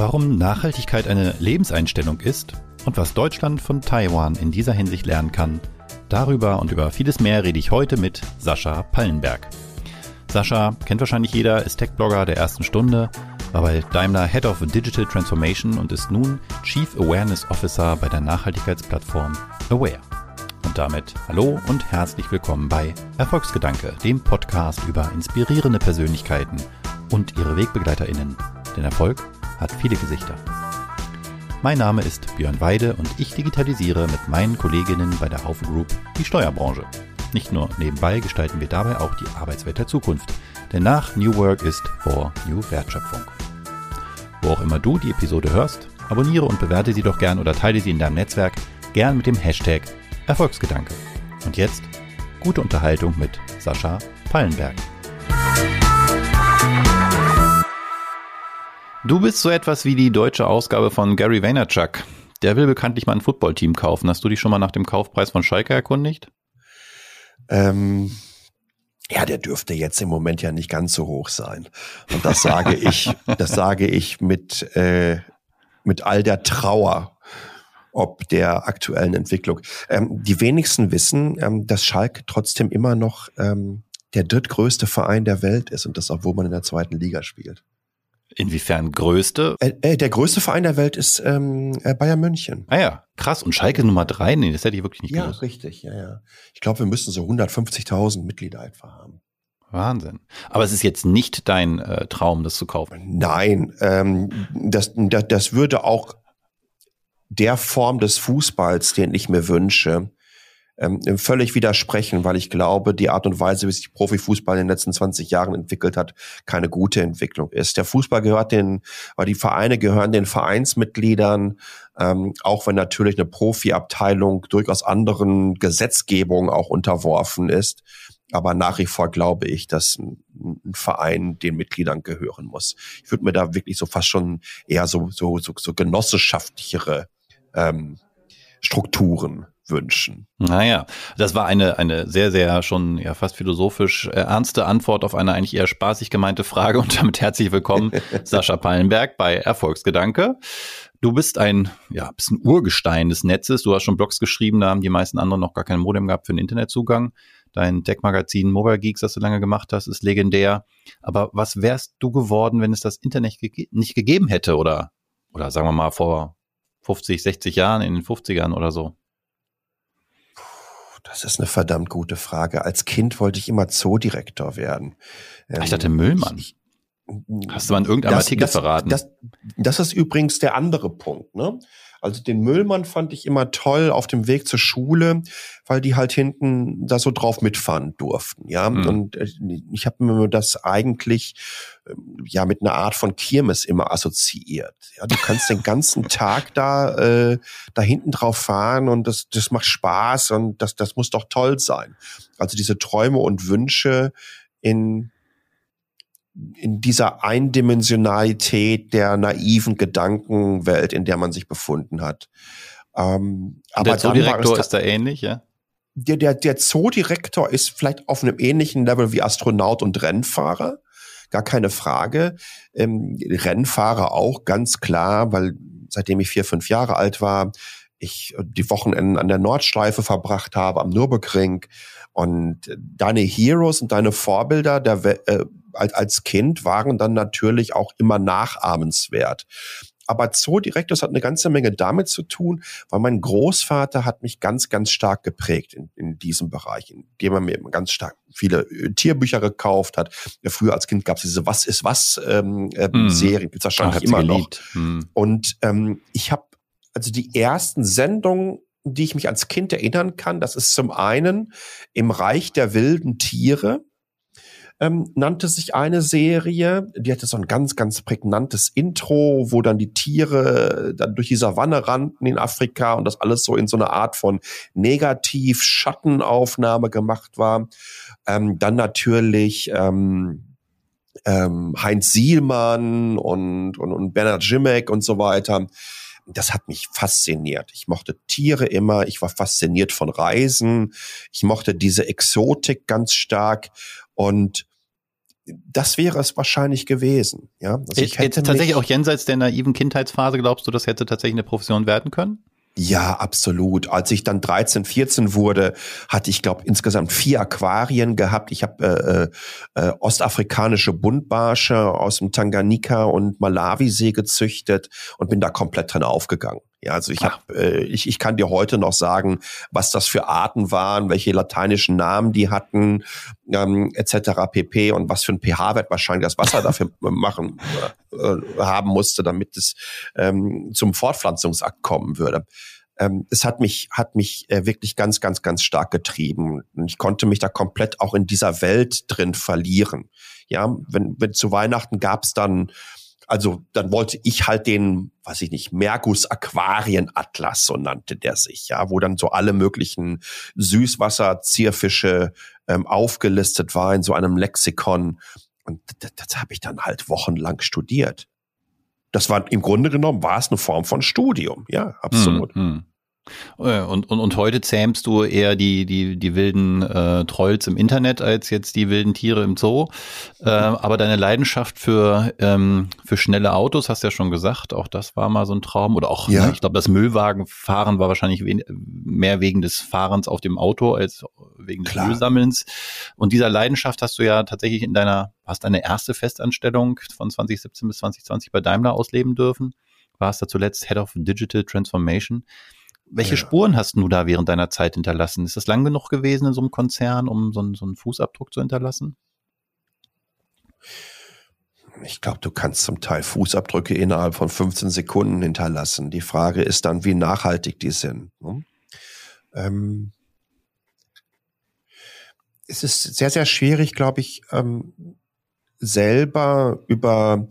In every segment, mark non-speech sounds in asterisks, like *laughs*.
warum Nachhaltigkeit eine Lebenseinstellung ist und was Deutschland von Taiwan in dieser Hinsicht lernen kann. Darüber und über vieles mehr rede ich heute mit Sascha Pallenberg. Sascha kennt wahrscheinlich jeder, ist Tech-Blogger der ersten Stunde, war bei Daimler Head of Digital Transformation und ist nun Chief Awareness Officer bei der Nachhaltigkeitsplattform Aware. Und damit hallo und herzlich willkommen bei Erfolgsgedanke, dem Podcast über inspirierende Persönlichkeiten und ihre WegbegleiterInnen. Denn Erfolg hat viele Gesichter. Mein Name ist Björn Weide und ich digitalisiere mit meinen Kolleginnen bei der Haufe Group die Steuerbranche. Nicht nur nebenbei gestalten wir dabei auch die Arbeitswelt der Zukunft. Denn nach New Work ist vor New Wertschöpfung. Wo auch immer du die Episode hörst, abonniere und bewerte sie doch gern oder teile sie in deinem Netzwerk, gern mit dem Hashtag Erfolgsgedanke. Und jetzt gute Unterhaltung mit Sascha Pallenberg. Du bist so etwas wie die deutsche Ausgabe von Gary Vaynerchuk. Der will bekanntlich mal ein Footballteam kaufen. Hast du dich schon mal nach dem Kaufpreis von Schalke erkundigt? Ähm, ja, der dürfte jetzt im Moment ja nicht ganz so hoch sein. Und das sage ich, *laughs* das sage ich mit, äh, mit all der Trauer ob der aktuellen Entwicklung. Ähm, die wenigsten wissen, ähm, dass Schalke trotzdem immer noch ähm, der drittgrößte Verein der Welt ist und das, obwohl man in der zweiten Liga spielt. Inwiefern größte? Äh, äh, der größte Verein der Welt ist ähm, äh, Bayern München. Ah ja, krass. Und Schalke Nummer drei? Nee, das hätte ich wirklich nicht ja, gewusst. Ja, richtig, ja, ja. Ich glaube, wir müssen so 150.000 Mitglieder etwa haben. Wahnsinn. Aber es ist jetzt nicht dein äh, Traum, das zu kaufen. Nein, ähm, das, das, das würde auch der Form des Fußballs, den ich mir wünsche, ähm, völlig widersprechen, weil ich glaube, die Art und Weise, wie sich Profifußball in den letzten 20 Jahren entwickelt hat, keine gute Entwicklung ist. Der Fußball gehört den, weil die Vereine gehören den Vereinsmitgliedern, ähm, auch wenn natürlich eine Profiabteilung durchaus anderen Gesetzgebungen auch unterworfen ist. Aber nach wie vor glaube ich, dass ein, ein Verein den Mitgliedern gehören muss. Ich würde mir da wirklich so fast schon eher so, so, so, so genossenschaftlichere ähm, Strukturen wünschen. Naja, das war eine, eine sehr, sehr schon ja fast philosophisch äh, ernste Antwort auf eine eigentlich eher spaßig gemeinte Frage und damit herzlich willkommen, *laughs* Sascha Pallenberg bei Erfolgsgedanke. Du bist ein, ja, bist ein Urgestein des Netzes. Du hast schon Blogs geschrieben, da haben die meisten anderen noch gar kein Modem gehabt für den Internetzugang. Dein Tech-Magazin Mobile Geeks, das du lange gemacht hast, ist legendär. Aber was wärst du geworden, wenn es das Internet ge nicht gegeben hätte oder, oder sagen wir mal vor 50, 60 Jahren, in den 50ern oder so? Das ist eine verdammt gute Frage. Als Kind wollte ich immer Zoodirektor werden. ich dachte Müllmann. Ich, Hast du mal in irgendeinem das, Artikel das, verraten? Das, das ist übrigens der andere Punkt. Ne? Also den Müllmann fand ich immer toll auf dem Weg zur Schule, weil die halt hinten da so drauf mitfahren durften. Ja, mhm. und äh, ich habe mir das eigentlich ähm, ja mit einer Art von Kirmes immer assoziiert. Ja, du kannst den ganzen *laughs* Tag da äh, da hinten drauf fahren und das das macht Spaß und das das muss doch toll sein. Also diese Träume und Wünsche in in dieser Eindimensionalität der naiven Gedankenwelt, in der man sich befunden hat. Ähm, aber der Zoodirektor ist da ähnlich, ja? Der, der, der Zoodirektor ist vielleicht auf einem ähnlichen Level wie Astronaut und Rennfahrer. Gar keine Frage. Ähm, Rennfahrer auch, ganz klar, weil seitdem ich vier, fünf Jahre alt war, ich die Wochenenden an der Nordschleife verbracht habe, am Nürburgring. Und deine Heroes und deine Vorbilder der, äh, als Kind waren dann natürlich auch immer nachahmenswert. Aber Zoodirektors hat eine ganze Menge damit zu tun, weil mein Großvater hat mich ganz, ganz stark geprägt in, in diesem Bereich, indem er mir ganz stark viele äh, Tierbücher gekauft hat. Früher als Kind gab es diese Was ist was ähm, äh, mm. Serien, wahrscheinlich immer noch. Mm. Und ähm, ich habe also die ersten Sendungen die ich mich als Kind erinnern kann, das ist zum einen im Reich der wilden Tiere ähm, nannte sich eine Serie, die hatte so ein ganz, ganz prägnantes Intro, wo dann die Tiere dann durch die Savanne rannten in Afrika und das alles so in so eine Art von Negativ-Schattenaufnahme gemacht war. Ähm, dann natürlich ähm, ähm, Heinz Sielmann und, und, und Bernhard Jimek und so weiter das hat mich fasziniert. Ich mochte Tiere immer, ich war fasziniert von Reisen, ich mochte diese Exotik ganz stark und das wäre es wahrscheinlich gewesen. Ja, also ich hätte tatsächlich auch jenseits der naiven Kindheitsphase glaubst du, das hätte tatsächlich eine Profession werden können? Ja, absolut. Als ich dann 13, 14 wurde, hatte ich, glaube insgesamt vier Aquarien gehabt. Ich habe äh, äh, ostafrikanische Buntbarsche aus dem Tanganika und Malawisee gezüchtet und bin da komplett drin aufgegangen. Ja, also ich habe, äh, ich, ich kann dir heute noch sagen, was das für Arten waren, welche lateinischen Namen die hatten, ähm, etc. pp. und was für ein pH-Wert wahrscheinlich das Wasser dafür *laughs* machen äh, haben musste, damit es ähm, zum Fortpflanzungsakt kommen würde. Ähm, es hat mich, hat mich äh, wirklich ganz, ganz, ganz stark getrieben. Und ich konnte mich da komplett auch in dieser Welt drin verlieren. Ja, wenn, wenn zu Weihnachten gab es dann also dann wollte ich halt den, weiß ich nicht, Mergus Aquarien Atlas, so nannte der sich, ja, wo dann so alle möglichen Süßwasser-Zierfische ähm, aufgelistet war in so einem Lexikon. Und das, das habe ich dann halt wochenlang studiert. Das war im Grunde genommen war es eine Form von Studium, ja, absolut. Hm, hm. Äh, und, und, und heute zähmst du eher die, die, die wilden äh, Trolls im Internet als jetzt die wilden Tiere im Zoo. Äh, aber deine Leidenschaft für, ähm, für schnelle Autos, hast du ja schon gesagt, auch das war mal so ein Traum. Oder auch, ja. ich glaube, das Müllwagenfahren war wahrscheinlich mehr wegen des Fahrens auf dem Auto als wegen des Klar. Müllsammelns. Und dieser Leidenschaft hast du ja tatsächlich in deiner, hast deine erste Festanstellung von 2017 bis 2020 bei Daimler ausleben dürfen. Warst da zuletzt Head of Digital Transformation. Welche ja. Spuren hast du da während deiner Zeit hinterlassen? Ist das lang genug gewesen in so einem Konzern, um so einen, so einen Fußabdruck zu hinterlassen? Ich glaube, du kannst zum Teil Fußabdrücke innerhalb von 15 Sekunden hinterlassen. Die Frage ist dann, wie nachhaltig die sind. Ne? Ähm es ist sehr, sehr schwierig, glaube ich, ähm, selber über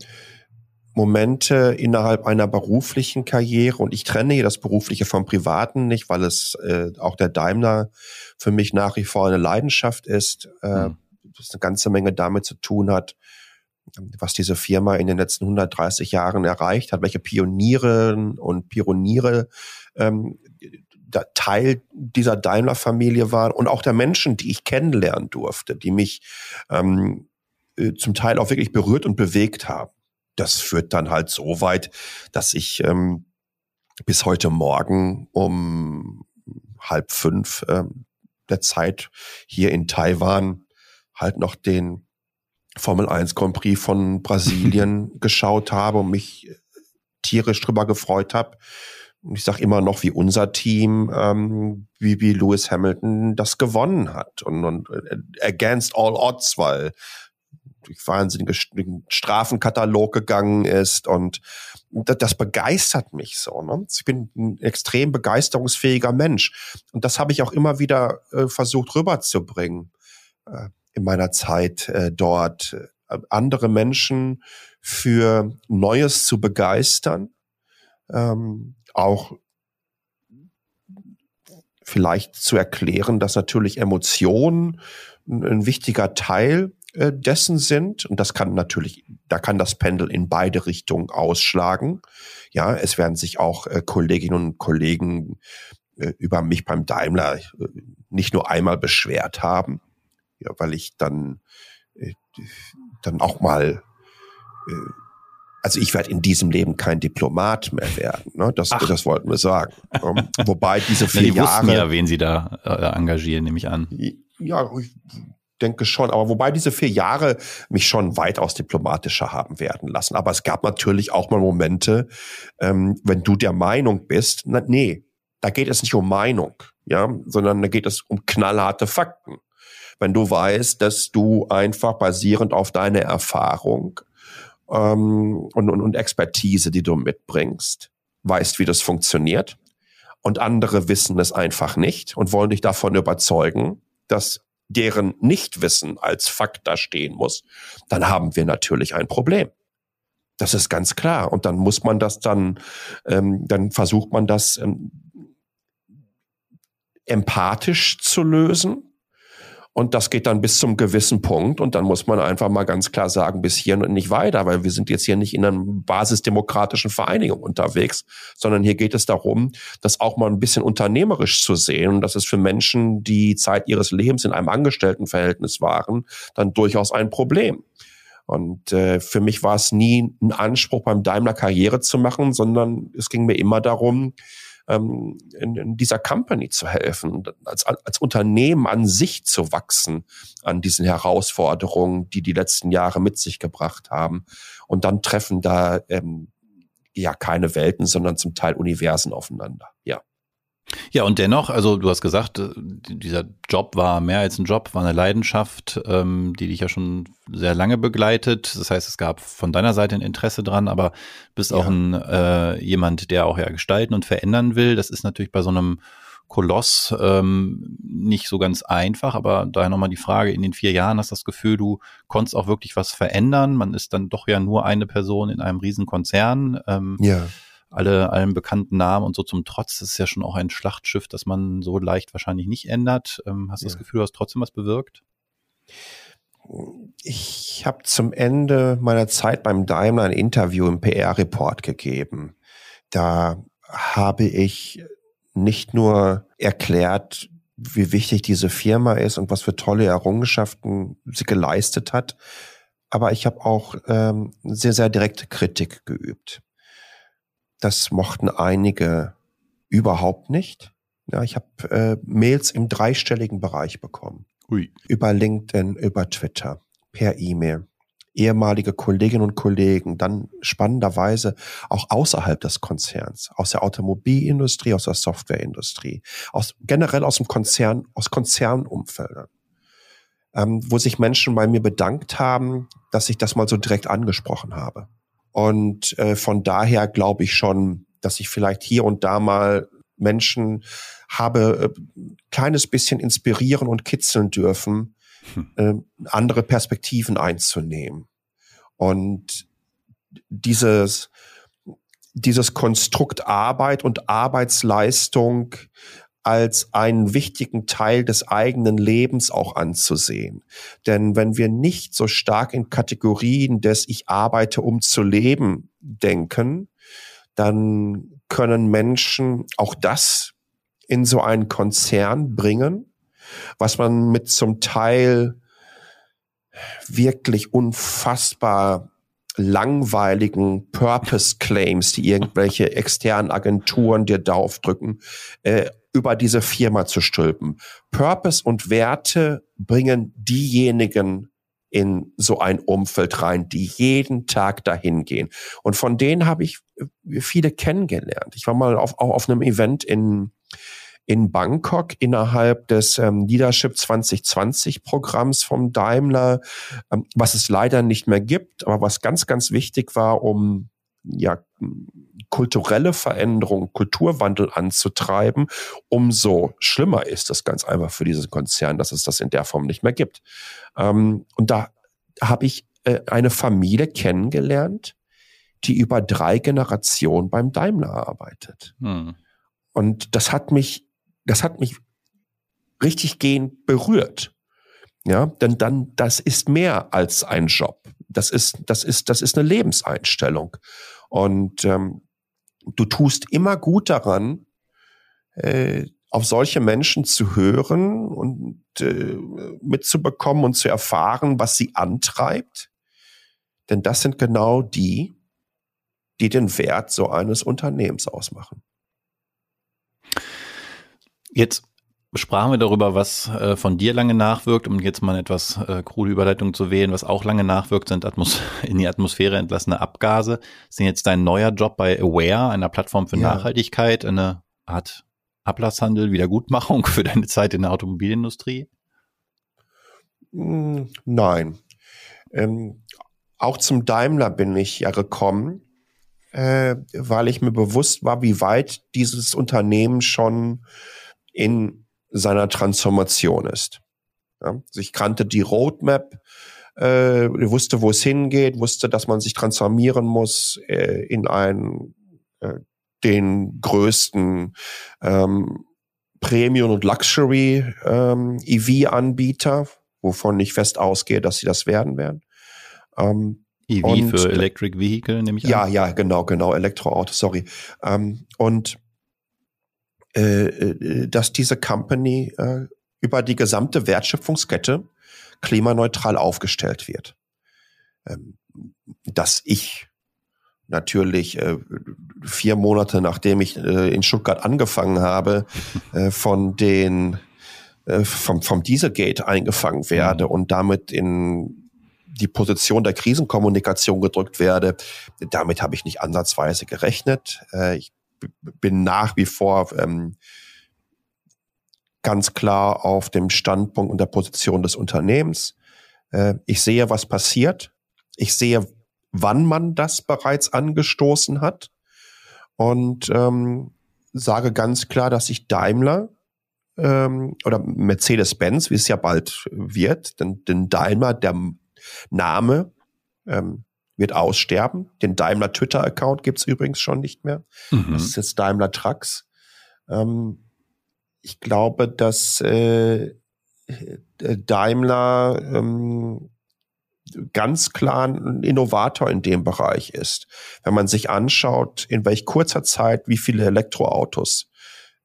Momente innerhalb einer beruflichen Karriere und ich trenne hier das Berufliche vom Privaten nicht, weil es äh, auch der Daimler für mich nach wie vor eine Leidenschaft ist, äh, mhm. das eine ganze Menge damit zu tun hat, was diese Firma in den letzten 130 Jahren erreicht hat, welche Pionierinnen und Pioniere ähm, Teil dieser Daimler-Familie waren und auch der Menschen, die ich kennenlernen durfte, die mich ähm, äh, zum Teil auch wirklich berührt und bewegt haben das führt dann halt so weit, dass ich ähm, bis heute Morgen um halb fünf ähm, der Zeit hier in Taiwan halt noch den Formel 1 Grand Prix von Brasilien *laughs* geschaut habe und mich tierisch drüber gefreut habe. Und ich sage immer noch, wie unser Team, ähm, wie, wie Lewis Hamilton das gewonnen hat. Und, und äh, against all odds, weil durch wahnsinnigen Strafenkatalog gegangen ist und das, begeistert mich so. Ne? Ich bin ein extrem begeisterungsfähiger Mensch und das habe ich auch immer wieder äh, versucht rüberzubringen äh, in meiner Zeit äh, dort, äh, andere Menschen für Neues zu begeistern, ähm, auch vielleicht zu erklären, dass natürlich Emotionen ein wichtiger Teil äh, dessen sind. Und das kann natürlich, da kann das Pendel in beide Richtungen ausschlagen. Ja, es werden sich auch äh, Kolleginnen und Kollegen äh, über mich beim Daimler äh, nicht nur einmal beschwert haben, ja, weil ich dann, äh, dann auch mal äh, also ich werde in diesem Leben kein Diplomat mehr werden. Ne? Das, das wollten wir sagen. Ähm, wobei diese *laughs* vier die Jahre. ja, wen Sie da äh, engagieren, nehme ich an. Ja, ich denke schon. Aber wobei diese vier Jahre mich schon weitaus diplomatischer haben werden lassen. Aber es gab natürlich auch mal Momente, ähm, wenn du der Meinung bist, na, nee, da geht es nicht um Meinung, ja, sondern da geht es um knallharte Fakten. Wenn du weißt, dass du einfach basierend auf deiner Erfahrung ähm, und, und, und Expertise, die du mitbringst, weißt, wie das funktioniert. Und andere wissen es einfach nicht und wollen dich davon überzeugen, dass deren Nichtwissen als Fakt da stehen muss, dann haben wir natürlich ein Problem. Das ist ganz klar. Und dann muss man das dann, ähm, dann versucht man das ähm, empathisch zu lösen Und das geht dann bis zum gewissen Punkt. Und dann muss man einfach mal ganz klar sagen, bis hier und nicht weiter, weil wir sind jetzt hier nicht in einer basisdemokratischen Vereinigung unterwegs, sondern hier geht es darum, das auch mal ein bisschen unternehmerisch zu sehen. Und das ist für Menschen, die Zeit ihres Lebens in einem Angestelltenverhältnis waren, dann durchaus ein Problem. Und äh, für mich war es nie ein Anspruch, beim Daimler Karriere zu machen, sondern es ging mir immer darum, ähm, in, in dieser Company zu helfen, als, als Unternehmen an sich zu wachsen, an diesen Herausforderungen, die die letzten Jahre mit sich gebracht haben. Und dann treffen da ähm, ja keine Welten, sondern zum Teil Universen aufeinander. Ja. Ja, und dennoch, also du hast gesagt, äh, dieser Job war mehr als ein Job, war eine Leidenschaft, ähm, die dich ja schon sehr lange begleitet. Das heißt, es gab von deiner Seite ein Interesse dran, aber bist ja. auch ein äh, jemand, der auch ja gestalten und verändern will. Das ist natürlich bei so einem Koloss ähm, nicht so ganz einfach, aber daher nochmal die Frage, in den vier Jahren hast du das Gefühl, du konntest auch wirklich was verändern. Man ist dann doch ja nur eine Person in einem Riesenkonzern. Ähm, ja alle, allen bekannten Namen und so zum Trotz. Das ist ja schon auch ein Schlachtschiff, das man so leicht wahrscheinlich nicht ändert. Ähm, hast du ja. das Gefühl, du hast trotzdem was bewirkt? Ich habe zum Ende meiner Zeit beim Daimler ein Interview im PR-Report gegeben. Da habe ich nicht nur erklärt, wie wichtig diese Firma ist und was für tolle Errungenschaften sie geleistet hat, aber ich habe auch ähm, sehr, sehr direkte Kritik geübt. Das mochten einige überhaupt nicht. Ja, ich habe äh, Mails im dreistelligen Bereich bekommen. Ui. Über LinkedIn, über Twitter, per E-Mail. Ehemalige Kolleginnen und Kollegen, dann spannenderweise auch außerhalb des Konzerns, aus der Automobilindustrie, aus der Softwareindustrie, aus generell aus dem Konzern, aus Konzernumfeldern, ähm, wo sich Menschen bei mir bedankt haben, dass ich das mal so direkt angesprochen habe. Und äh, von daher glaube ich schon, dass ich vielleicht hier und da mal Menschen habe äh, kleines bisschen inspirieren und kitzeln dürfen, hm. äh, andere Perspektiven einzunehmen. Und dieses, dieses Konstrukt Arbeit und Arbeitsleistung als einen wichtigen Teil des eigenen Lebens auch anzusehen. Denn wenn wir nicht so stark in Kategorien des Ich arbeite, um zu leben denken, dann können Menschen auch das in so einen Konzern bringen, was man mit zum Teil wirklich unfassbar langweiligen Purpose Claims, die irgendwelche externen Agenturen dir da aufdrücken, äh, über diese Firma zu stülpen. Purpose und Werte bringen diejenigen in so ein Umfeld rein, die jeden Tag dahin gehen. Und von denen habe ich äh, viele kennengelernt. Ich war mal auf, auch auf einem Event in, in Bangkok innerhalb des ähm, Leadership 2020 Programms vom Daimler, ähm, was es leider nicht mehr gibt, aber was ganz, ganz wichtig war, um ja, kulturelle Veränderung, Kulturwandel anzutreiben, umso schlimmer ist das ganz einfach für diesen Konzern, dass es das in der Form nicht mehr gibt. Ähm, und da habe ich äh, eine Familie kennengelernt, die über drei Generationen beim Daimler arbeitet. Hm. Und das hat mich, das hat mich richtig gehend berührt. Ja, denn dann, das ist mehr als ein Job. Das ist, das ist, das ist eine Lebenseinstellung. Und ähm, du tust immer gut daran, äh, auf solche Menschen zu hören und äh, mitzubekommen und zu erfahren, was sie antreibt. Denn das sind genau die, die den Wert so eines Unternehmens ausmachen. Jetzt sprachen wir darüber, was äh, von dir lange nachwirkt, um jetzt mal eine etwas äh, krude Überleitung zu wählen, was auch lange nachwirkt, sind Atmos *laughs* in die Atmosphäre entlassene Abgase. Sind jetzt dein neuer Job bei Aware, einer Plattform für ja. Nachhaltigkeit, eine Art Ablasshandel, Wiedergutmachung *laughs* für deine Zeit in der Automobilindustrie? Hm, nein. Ähm, auch zum Daimler bin ich ja gekommen, äh, weil ich mir bewusst war, wie weit dieses Unternehmen schon in seiner Transformation ist. Ja, ich kannte die Roadmap, äh, wusste, wo es hingeht, wusste, dass man sich transformieren muss äh, in einen äh, den größten ähm, Premium- und Luxury-EV-Anbieter, ähm, wovon ich fest ausgehe, dass sie das werden werden. Ähm, EV für Electric Vehicle, nehme ich ja, an. Ja, ja, genau, genau, Elektroauto, sorry. Ähm, und äh, dass diese Company äh, über die gesamte Wertschöpfungskette klimaneutral aufgestellt wird. Ähm, dass ich natürlich äh, vier Monate nachdem ich äh, in Stuttgart angefangen habe, *laughs* äh, von den äh, vom, vom Dieselgate eingefangen werde mhm. und damit in die Position der Krisenkommunikation gedrückt werde. Damit habe ich nicht ansatzweise gerechnet. Äh, ich bin nach wie vor ähm, ganz klar auf dem Standpunkt und der Position des Unternehmens. Äh, ich sehe, was passiert. Ich sehe, wann man das bereits angestoßen hat und ähm, sage ganz klar, dass sich Daimler ähm, oder Mercedes-Benz, wie es ja bald wird, denn, denn Daimler, der Name ähm, wird aussterben. Den Daimler Twitter-Account gibt's übrigens schon nicht mehr. Mhm. Das ist jetzt Daimler Trucks. Ähm, ich glaube, dass äh, Daimler ähm, ganz klar ein Innovator in dem Bereich ist. Wenn man sich anschaut, in welch kurzer Zeit wie viele Elektroautos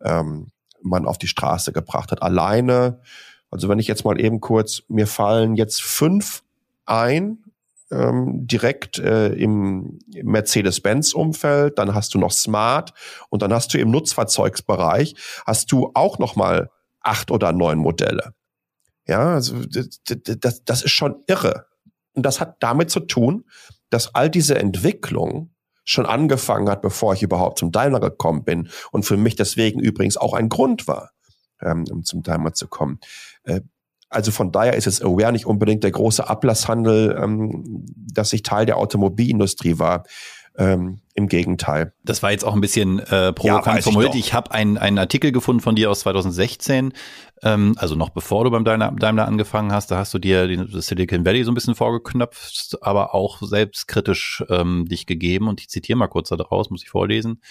ähm, man auf die Straße gebracht hat. Alleine, also wenn ich jetzt mal eben kurz, mir fallen jetzt fünf ein, ähm, direkt äh, im Mercedes-Benz-Umfeld, dann hast du noch Smart und dann hast du im Nutzfahrzeugsbereich, hast du auch noch mal acht oder neun Modelle. Ja, also das, das ist schon irre. Und das hat damit zu tun, dass all diese Entwicklung schon angefangen hat, bevor ich überhaupt zum Daimler gekommen bin und für mich deswegen übrigens auch ein Grund war, ähm, um zum Daimler zu kommen. Äh, also von daher ist es Aware nicht unbedingt der große Ablasshandel, ähm, dass ich Teil der Automobilindustrie war. Ähm, Im Gegenteil. Das war jetzt auch ein bisschen äh, provokant ja, formuliert. Ich, ich habe einen, einen Artikel gefunden von dir aus 2016, ähm, also noch bevor du beim Daimler, Daimler angefangen hast. Da hast du dir den Silicon Valley so ein bisschen vorgeknöpft, aber auch selbstkritisch ähm, dich gegeben. Und ich zitiere mal kurz daraus, muss ich vorlesen.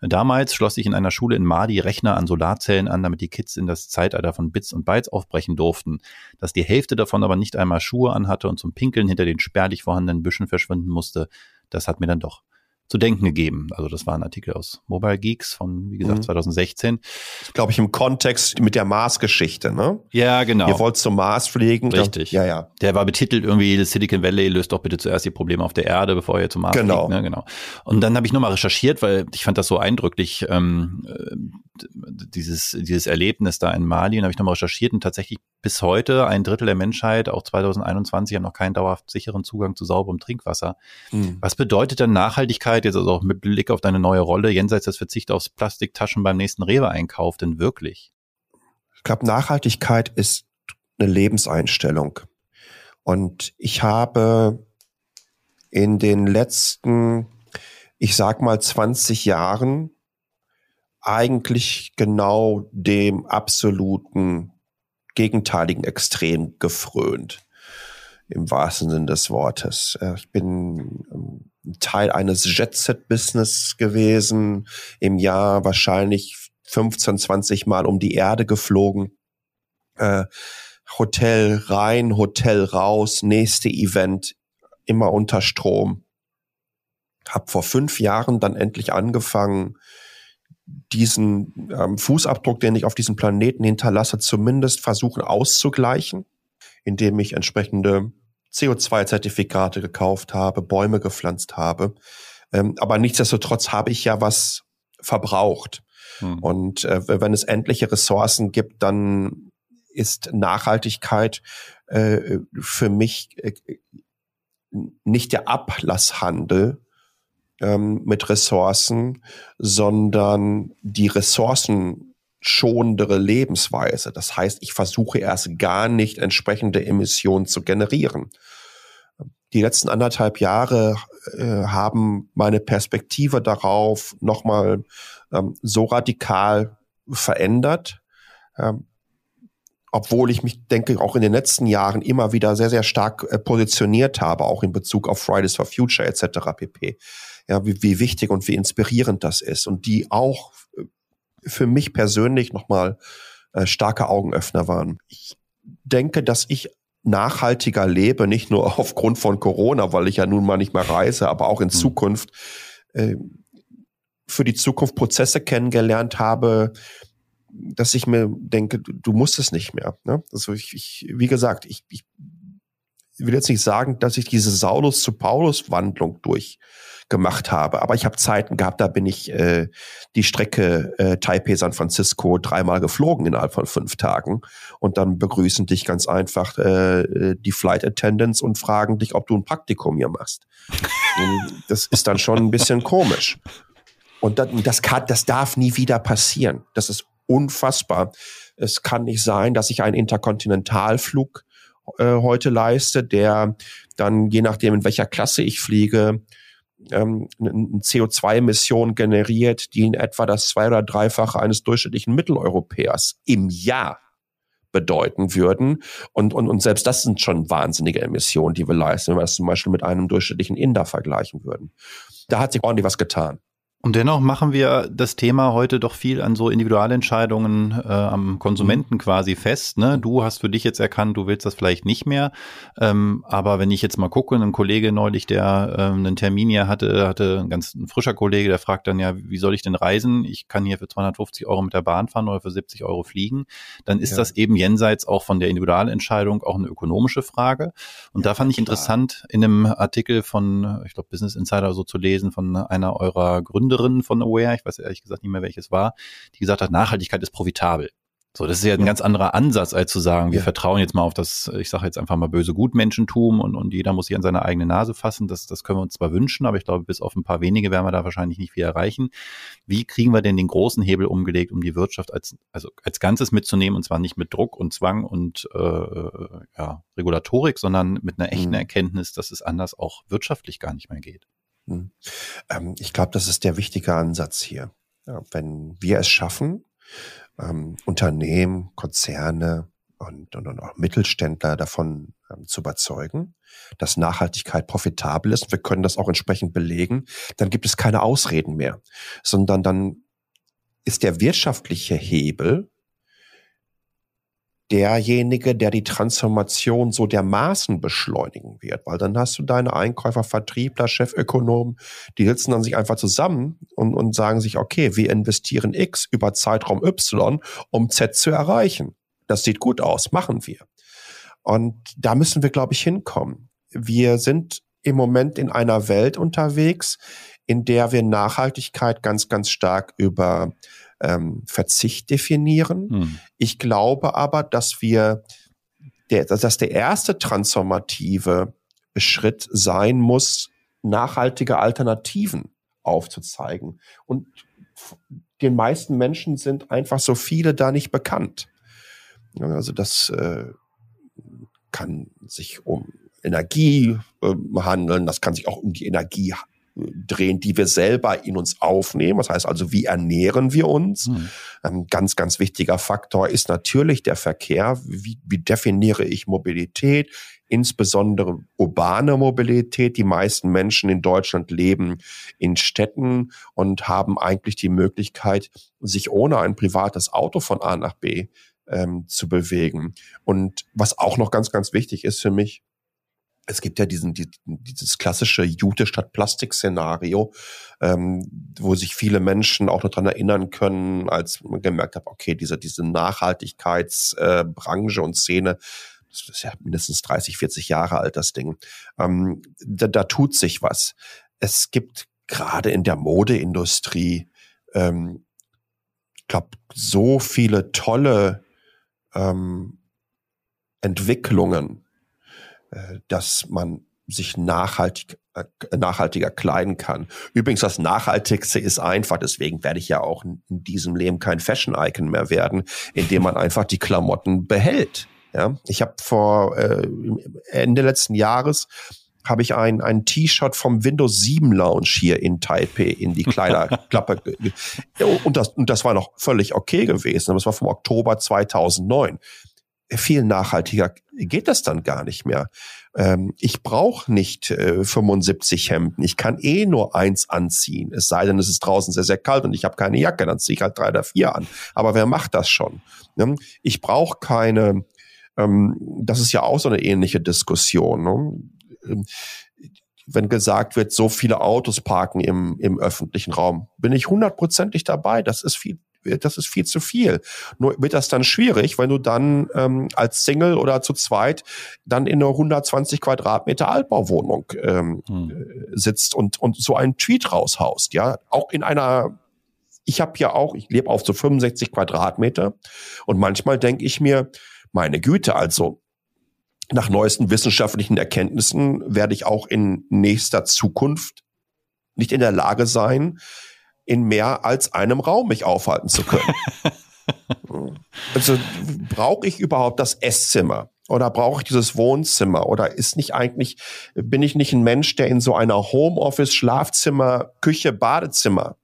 Damals schloss ich in einer Schule in Madi Rechner an Solarzellen an, damit die Kids in das Zeitalter von Bits und Bytes aufbrechen durften. Dass die Hälfte davon aber nicht einmal Schuhe anhatte und zum Pinkeln hinter den spärlich vorhandenen Büschen verschwinden musste, das hat mir dann doch zu denken gegeben. Also das war ein Artikel aus Mobile Geeks von, wie gesagt, mhm. 2016. Glaube ich im Kontext mit der Mars-Geschichte, ne? Ja, genau. Ihr wollt zum Mars fliegen. Richtig. Ja, ja. Der war betitelt irgendwie Silicon Valley löst doch bitte zuerst die Probleme auf der Erde, bevor ihr zum Mars genau. fliegt. Ne? Genau. Und dann habe ich nochmal recherchiert, weil ich fand das so eindrücklich, ähm, äh, dieses, dieses Erlebnis da in Mali. Und habe ich nochmal recherchiert und tatsächlich bis heute ein Drittel der Menschheit, auch 2021, haben noch keinen dauerhaft sicheren Zugang zu sauberem Trinkwasser. Mhm. Was bedeutet denn Nachhaltigkeit, jetzt also auch mit Blick auf deine neue Rolle, jenseits des Verzichts aufs Plastiktaschen beim nächsten Rewe-Einkauf denn wirklich? Ich glaube, Nachhaltigkeit ist eine Lebenseinstellung. Und ich habe in den letzten, ich sag mal, 20 Jahren eigentlich genau dem absoluten gegenteiligen Extrem gefrönt. Im wahrsten Sinne des Wortes. Äh, ich bin ähm, Teil eines Jet-Set-Business gewesen, im Jahr wahrscheinlich 15, 20 Mal um die Erde geflogen. Äh, Hotel rein, Hotel raus, nächste Event, immer unter Strom. Hab vor fünf Jahren dann endlich angefangen, diesen ähm, Fußabdruck, den ich auf diesem Planeten hinterlasse, zumindest versuchen auszugleichen, indem ich entsprechende CO2-Zertifikate gekauft habe, Bäume gepflanzt habe. Ähm, aber nichtsdestotrotz habe ich ja was verbraucht. Hm. Und äh, wenn es endliche Ressourcen gibt, dann ist Nachhaltigkeit äh, für mich äh, nicht der Ablasshandel, ähm, mit Ressourcen, sondern die ressourcenschonendere Lebensweise. Das heißt, ich versuche erst gar nicht entsprechende Emissionen zu generieren. Die letzten anderthalb Jahre äh, haben meine Perspektive darauf nochmal ähm, so radikal verändert, ähm, obwohl ich mich, denke, auch in den letzten Jahren immer wieder sehr, sehr stark äh, positioniert habe, auch in Bezug auf Fridays for Future etc. pp ja, wie, wie wichtig und wie inspirierend das ist und die auch äh, für mich persönlich nochmal äh, starke Augenöffner waren. Ich denke, dass ich nachhaltiger lebe, nicht nur *laughs* aufgrund von Corona, weil ich ja nun mal nicht mehr reise, aber auch in mhm. Zukunft äh, für die Zukunft Prozesse kennengelernt habe, dass ich mir denke, du, du musst es nicht mehr. Ne? Also ich, ich, wie gesagt, ich, ich will jetzt nicht sagen, dass ich diese Saulus zu Paulus Wandlung durchgemacht habe, aber ich habe Zeiten gehabt, da bin ich äh, die Strecke äh, Taipei San Francisco dreimal geflogen innerhalb von fünf Tagen und dann begrüßen dich ganz einfach äh, die Flight Attendants und fragen dich, ob du ein Praktikum hier machst. das ist dann schon ein bisschen komisch. Und das, das kann, das darf nie wieder passieren. Das ist unfassbar. Es kann nicht sein, dass ich einen Interkontinentalflug äh, heute leiste, der dann, je nachdem, in welcher Klasse ich fliege, ähm, eine CO2-Emission generiert, die in etwa das zwei- oder dreifache eines durchschnittlichen Mitteleuropäers im Jahr bedeuten würden. Und, und, und selbst das sind schon wahnsinnige Emissionen, die wir leisten, wenn wir das zum Beispiel mit einem durchschnittlichen Inder vergleichen würden. Da hat sich ordentlich was getan. Und dennoch machen wir das Thema heute doch viel an so Individualentscheidungen äh, am Konsumenten mhm. quasi fest. Ne? Du hast für dich jetzt erkannt, du willst das vielleicht nicht mehr. Ähm, aber wenn ich jetzt mal gucke, ein Kollege neulich, der ähm, einen Termin hier hatte, hatte ein ganz ein frischer Kollege, der fragt dann ja, wie soll ich denn reisen? Ich kann hier für 250 Euro mit der Bahn fahren oder für 70 Euro fliegen. Dann ist ja. das eben jenseits auch von der Individualentscheidung auch eine ökonomische Frage. Und ja, da fand ich klar. interessant, in einem Artikel von, ich glaube, Business Insider so zu lesen, von einer eurer Gründer Gründerin von Aware, ich weiß ehrlich gesagt nicht mehr, welches war, die gesagt hat, Nachhaltigkeit ist profitabel. So, das ist ja ein ja. ganz anderer Ansatz, als zu sagen, wir ja. vertrauen jetzt mal auf das, ich sage jetzt einfach mal böse Gutmenschentum und, und jeder muss sich an seine eigene Nase fassen. Das, das können wir uns zwar wünschen, aber ich glaube, bis auf ein paar wenige werden wir da wahrscheinlich nicht viel erreichen. Wie kriegen wir denn den großen Hebel umgelegt, um die Wirtschaft als, also als Ganzes mitzunehmen und zwar nicht mit Druck und Zwang und äh, ja, Regulatorik, sondern mit einer echten mhm. Erkenntnis, dass es anders auch wirtschaftlich gar nicht mehr geht. Hm. Ähm, ich glaube, das ist der wichtige Ansatz hier. Ja, wenn wir es schaffen, ähm, Unternehmen, Konzerne und, und, und auch Mittelständler davon ähm, zu überzeugen, dass Nachhaltigkeit profitabel ist, wir können das auch entsprechend belegen, dann gibt es keine Ausreden mehr, sondern dann ist der wirtschaftliche Hebel derjenige, der die Transformation so dermaßen beschleunigen wird, weil dann hast du deine Einkäufer, Vertriebler, Chefökonomen, die sitzen dann sich einfach zusammen und, und sagen sich, okay, wir investieren X über Zeitraum Y, um Z zu erreichen. Das sieht gut aus, machen wir. Und da müssen wir, glaube ich, hinkommen. Wir sind im Moment in einer Welt unterwegs, in der wir Nachhaltigkeit ganz, ganz stark über ähm, Verzicht definieren. Hm. Ich glaube aber, dass wir, der, dass der erste transformative Schritt sein muss, nachhaltige Alternativen aufzuzeigen. Und den meisten Menschen sind einfach so viele da nicht bekannt. Also das äh, kann sich um Energie äh, handeln, das kann sich auch um die Energie drehen, die wir selber in uns aufnehmen. Das heißt also, wie ernähren wir uns? Mhm. Ein ganz, ganz wichtiger Faktor ist natürlich der Verkehr. Wie, wie definiere ich Mobilität? Insbesondere urbane Mobilität. Die meisten Menschen in Deutschland leben in Städten und haben eigentlich die Möglichkeit, sich ohne ein privates Auto von A nach B ähm, zu bewegen. Und was auch noch ganz, ganz wichtig ist für mich, es gibt ja diesen, die, dieses klassische Jute statt Plastik-Szenario, ähm, wo sich viele Menschen auch noch dran erinnern können, als man gemerkt hat, okay, diese, diese Nachhaltigkeitsbranche äh, und Szene, das ist ja mindestens 30, 40 Jahre alt, das Ding. Ähm, da, da tut sich was. Es gibt gerade in der Modeindustrie, ähm, glaube so viele tolle ähm, Entwicklungen, dass man sich nachhaltig, äh, nachhaltiger kleiden kann. Übrigens, das Nachhaltigste ist einfach, deswegen werde ich ja auch in diesem Leben kein Fashion-Icon mehr werden, indem man einfach die Klamotten behält. Ja, ich habe vor äh, Ende letzten Jahres habe ich ein, ein T-Shirt vom Windows 7 Lounge hier in Taipei in die Kleiderklappe. und, das, und das war noch völlig okay gewesen. Das war vom Oktober 2009 viel nachhaltiger geht das dann gar nicht mehr. Ähm, ich brauche nicht äh, 75 Hemden. Ich kann eh nur eins anziehen. Es sei denn, es ist draußen sehr, sehr kalt und ich habe keine Jacke, dann ziehe ich halt drei oder vier an. Aber wer macht das schon? Ne? Ich brauche keine, ähm, das ist ja auch so eine ähnliche Diskussion. Ne? Ähm, wenn gesagt wird, so viele Autos parken im, im öffentlichen Raum, bin ich hundertprozentig dabei. Das ist viel das ist viel zu viel. Nur wird das dann schwierig, wenn du dann ähm, als Single oder zu zweit dann in einer 120 Quadratmeter Altbauwohnung ähm, hm. Äh, sitzt und, und so einen Tweet raushaust. Ja, auch in einer ich habe ja auch, ich lebe auf so 65 Quadratmeter und manchmal denke ich mir, meine Güte, also nach neuesten wissenschaftlichen Erkenntnissen werde ich auch in nächster Zukunft nicht in der Lage sein, in mehr als einem Raum mich aufhalten zu können. *laughs* also brauche ich überhaupt das Esszimmer? Oder brauche ich dieses Wohnzimmer? Oder ist nicht eigentlich, bin ich nicht ein Mensch, der in so einer Homeoffice, Schlafzimmer, Küche, Badezimmer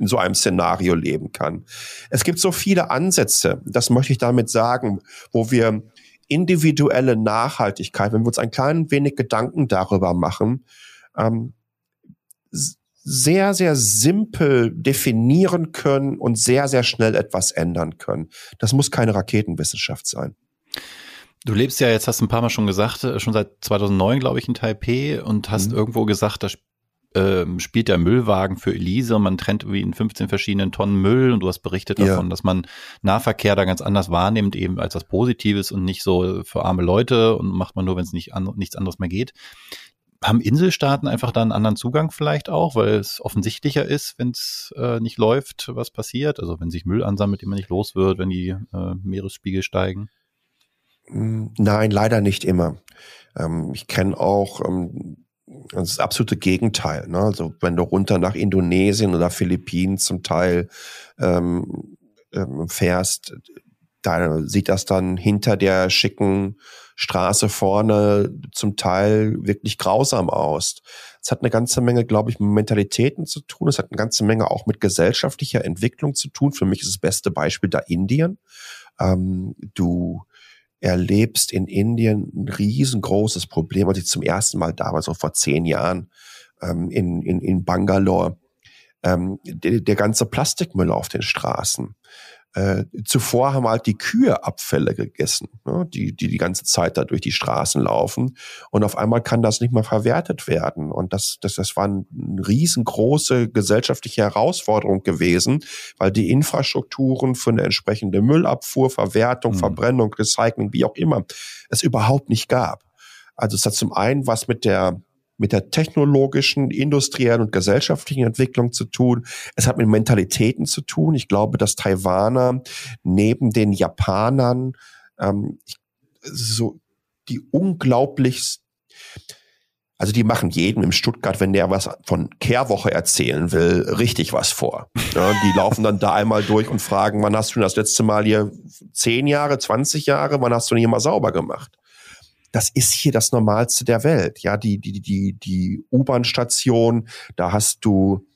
in so einem Szenario leben kann? Es gibt so viele Ansätze, das möchte ich damit sagen, wo wir individuelle Nachhaltigkeit, wenn wir uns ein klein wenig Gedanken darüber machen, ähm, sehr, sehr simpel definieren können und sehr, sehr schnell etwas ändern können. Das muss keine Raketenwissenschaft sein. Du lebst ja jetzt, hast du ein paar Mal schon gesagt, äh, schon seit 2009, glaube ich, in Taipei und hast mhm. irgendwo gesagt, da äh, spielt der Müllwagen für Elise und man trennt irgendwie in 15 verschiedenen Tonnen Müll und du hast berichtet davon, ja. dass man Nahverkehr da ganz anders wahrnimmt, eben als was Positives und nicht so für arme Leute und macht man nur, wenn es nicht an, nichts anderes mehr geht haben Inselstaaten einfach da einen anderen Zugang vielleicht auch, weil es offensichtlicher ist, wenn es äh, nicht läuft, was passiert? Also wenn sich Müll ansammelt, den man nicht los wird, wenn die äh, Meeresspiegel steigen? Hm, nein, leider nicht immer. Ähm, ich kenne auch ähm, das absolute Gegenteil. Ne? Also wenn du runter nach Indonesien oder Philippinen zum Teil ähm, ähm, fährst, da sieht das dann hinter der schicken Straße vorne zum Teil wirklich grausam aus. Es hat eine ganze Menge, glaube ich, mit Mentalitäten zu tun. Es hat eine ganze Menge auch mit gesellschaftlicher Entwicklung zu tun. Für mich ist das beste Beispiel da Indien. Ähm, du erlebst in Indien ein riesengroßes Problem, als ich zum ersten Mal da war, so vor zehn Jahren ähm, in, in, in Bangalore. Ähm, der, der ganze Plastikmüll auf den Straßen. Äh, zuvor haben halt die Kühe Abfälle gegessen, ne, die, die die ganze Zeit da durch die Straßen laufen. Und auf einmal kann das nicht mehr verwertet werden. Und das, das, das war eine riesengroße gesellschaftliche Herausforderung gewesen, weil die Infrastrukturen für eine entsprechende Müllabfuhr, Verwertung, mhm. Verbrennung, Recycling, wie auch immer, es überhaupt nicht gab. Also es hat zum einen was mit der mit der technologischen, industriellen und gesellschaftlichen Entwicklung zu tun. Es hat mit Mentalitäten zu tun. Ich glaube, dass Taiwaner neben den Japanern ähm, so die unglaublich also die machen jedem im Stuttgart, wenn der was von Kehrwoche erzählen will, richtig was vor. Ja, die laufen dann da einmal durch und fragen, wann hast du das letzte Mal hier zehn Jahre, 20 Jahre, wann hast du denn hier mal sauber gemacht? Das ist hier das Normalste der Welt. Ja, die, die, die, die U-Bahn-Station, da hast du,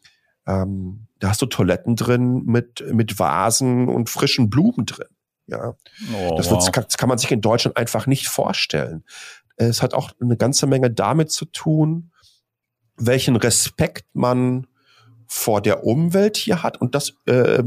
ähm, da hast du Toiletten drin mit, mit Vasen und frischen Blumen drin. Ja, oh, das, wird, das kann man sich in Deutschland einfach nicht vorstellen. Es hat auch eine ganze Menge damit zu tun, welchen Respekt man vor der Umwelt hier hat. Und das äh,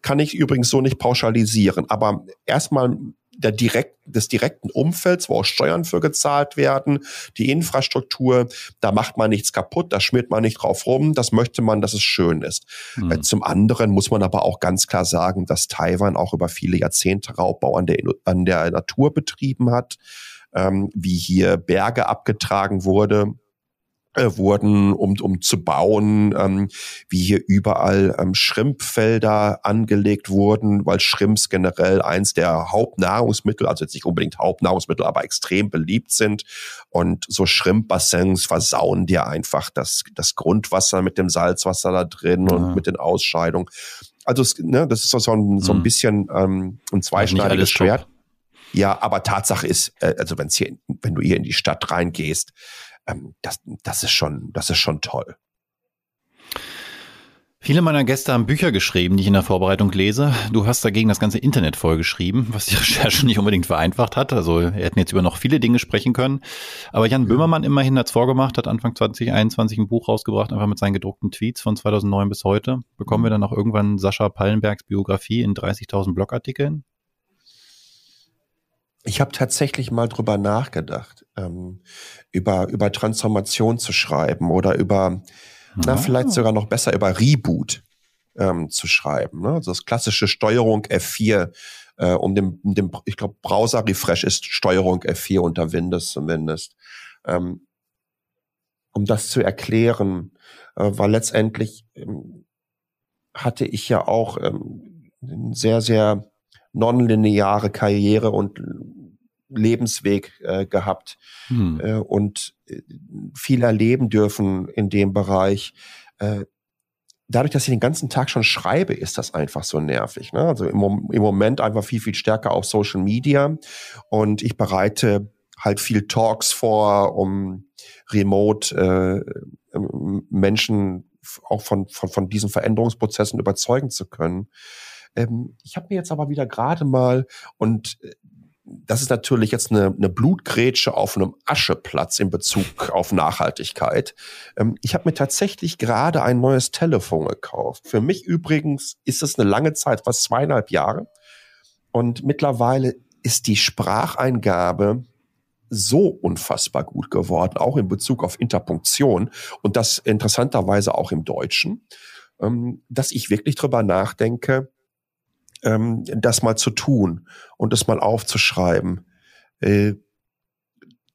kann ich übrigens so nicht pauschalisieren. Aber erstmal der direkt, des direkten Umfelds, wo auch Steuern für gezahlt werden, die Infrastruktur, da macht man nichts kaputt, da schmiert man nicht drauf rum, das möchte man, dass es schön ist. Mhm. Zum anderen muss man aber auch ganz klar sagen, dass Taiwan auch über viele Jahrzehnte Raubbau an der, an der Natur betrieben hat, ähm, wie hier Berge abgetragen wurde äh, wurden, um, um zu bauen, ähm, wie hier überall ähm, Schrimpfelder angelegt wurden, weil Schrimps generell eins der Hauptnahrungsmittel, also jetzt nicht unbedingt Hauptnahrungsmittel, aber extrem beliebt sind. Und so Schrimpbassins versauen dir einfach das, das Grundwasser mit dem Salzwasser da drin ja. und mit den Ausscheidungen. Also ne, das ist so, so ein, so ein mhm. bisschen ähm, ein zweischneidiges Schwert. Ja, aber Tatsache ist, äh, also wenn's hier, wenn du hier in die Stadt reingehst, ähm, das, das ist schon, das ist schon toll. Viele meiner Gäste haben Bücher geschrieben, die ich in der Vorbereitung lese. Du hast dagegen das ganze Internet vollgeschrieben, was die *laughs* Recherche nicht unbedingt vereinfacht hat. Also wir hätten jetzt über noch viele Dinge sprechen können. Aber Jan Böhmermann immerhin hat's vorgemacht, hat Anfang 2021 ein Buch rausgebracht, einfach mit seinen gedruckten Tweets von 2009 bis heute. Bekommen wir dann auch irgendwann Sascha Pallenbergs Biografie in 30.000 Blogartikeln? Ich habe tatsächlich mal drüber nachgedacht, ähm, über, über Transformation zu schreiben oder über na, vielleicht sogar noch besser über Reboot ähm, zu schreiben. Ne? Also das klassische Steuerung F4, äh, um dem, um dem ich glaube, Browser-Refresh ist Steuerung F4 unter Windows zumindest. Ähm, um das zu erklären, äh, weil letztendlich ähm, hatte ich ja auch ähm, eine sehr, sehr nonlineare Karriere und Lebensweg äh, gehabt hm. äh, und äh, viel erleben dürfen in dem Bereich. Äh, dadurch, dass ich den ganzen Tag schon schreibe, ist das einfach so nervig. Ne? Also im, im Moment einfach viel, viel stärker auf Social Media und ich bereite halt viel Talks vor, um remote äh, Menschen auch von, von, von diesen Veränderungsprozessen überzeugen zu können. Ähm, ich habe mir jetzt aber wieder gerade mal, und äh, das ist natürlich jetzt eine, eine Blutgrätsche auf einem Ascheplatz in Bezug auf Nachhaltigkeit. Ähm, ich habe mir tatsächlich gerade ein neues Telefon gekauft. Für mich übrigens ist es eine lange Zeit, fast zweieinhalb Jahre. Und mittlerweile ist die Spracheingabe so unfassbar gut geworden, auch in Bezug auf Interpunktion und das interessanterweise auch im Deutschen, ähm, dass ich wirklich drüber nachdenke, ähm, das mal zu tun und das mal aufzuschreiben. Äh,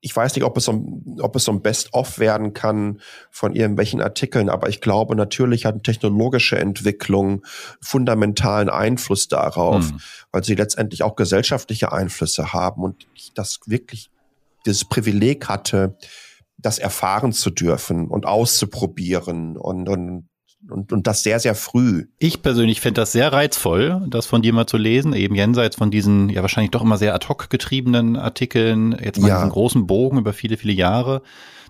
ich weiß nicht, ob es so, ob es so ein Best-of werden kann von irgendwelchen Artikeln, aber ich glaube, natürlich hat technologische Entwicklung fundamentalen Einfluss darauf, hm. weil sie letztendlich auch gesellschaftliche Einflüsse haben und ich das wirklich dieses Privileg hatte, das erfahren zu dürfen und auszuprobieren und, und und, und das sehr, sehr früh. Ich persönlich finde das sehr reizvoll, das von dir mal zu lesen, eben jenseits von diesen ja wahrscheinlich doch immer sehr ad hoc getriebenen Artikeln, jetzt mal ja. diesen großen Bogen über viele, viele Jahre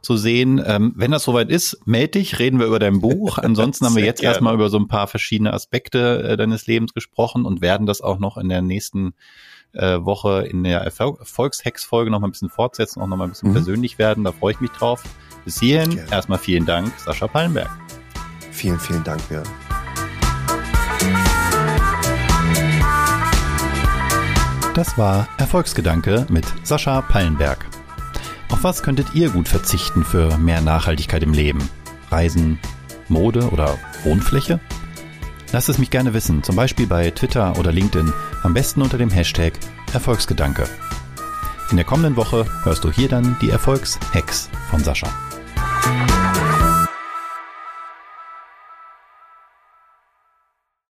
zu sehen. Ähm, wenn das soweit ist, melde dich, reden wir über dein Buch. *laughs* Ansonsten haben wir jetzt erstmal über so ein paar verschiedene Aspekte äh, deines Lebens gesprochen und werden das auch noch in der nächsten äh, Woche in der Erfolgshex-Folge noch mal ein bisschen fortsetzen, auch noch mal ein bisschen mhm. persönlich werden. Da freue ich mich drauf. Bis hierhin Gerne. erstmal vielen Dank, Sascha Pallenberg. Vielen, vielen Dank, Björn. Das war Erfolgsgedanke mit Sascha Pallenberg. Auf was könntet ihr gut verzichten für mehr Nachhaltigkeit im Leben? Reisen, Mode oder Wohnfläche? Lasst es mich gerne wissen, zum Beispiel bei Twitter oder LinkedIn, am besten unter dem Hashtag Erfolgsgedanke. In der kommenden Woche hörst du hier dann die Erfolgshacks von Sascha.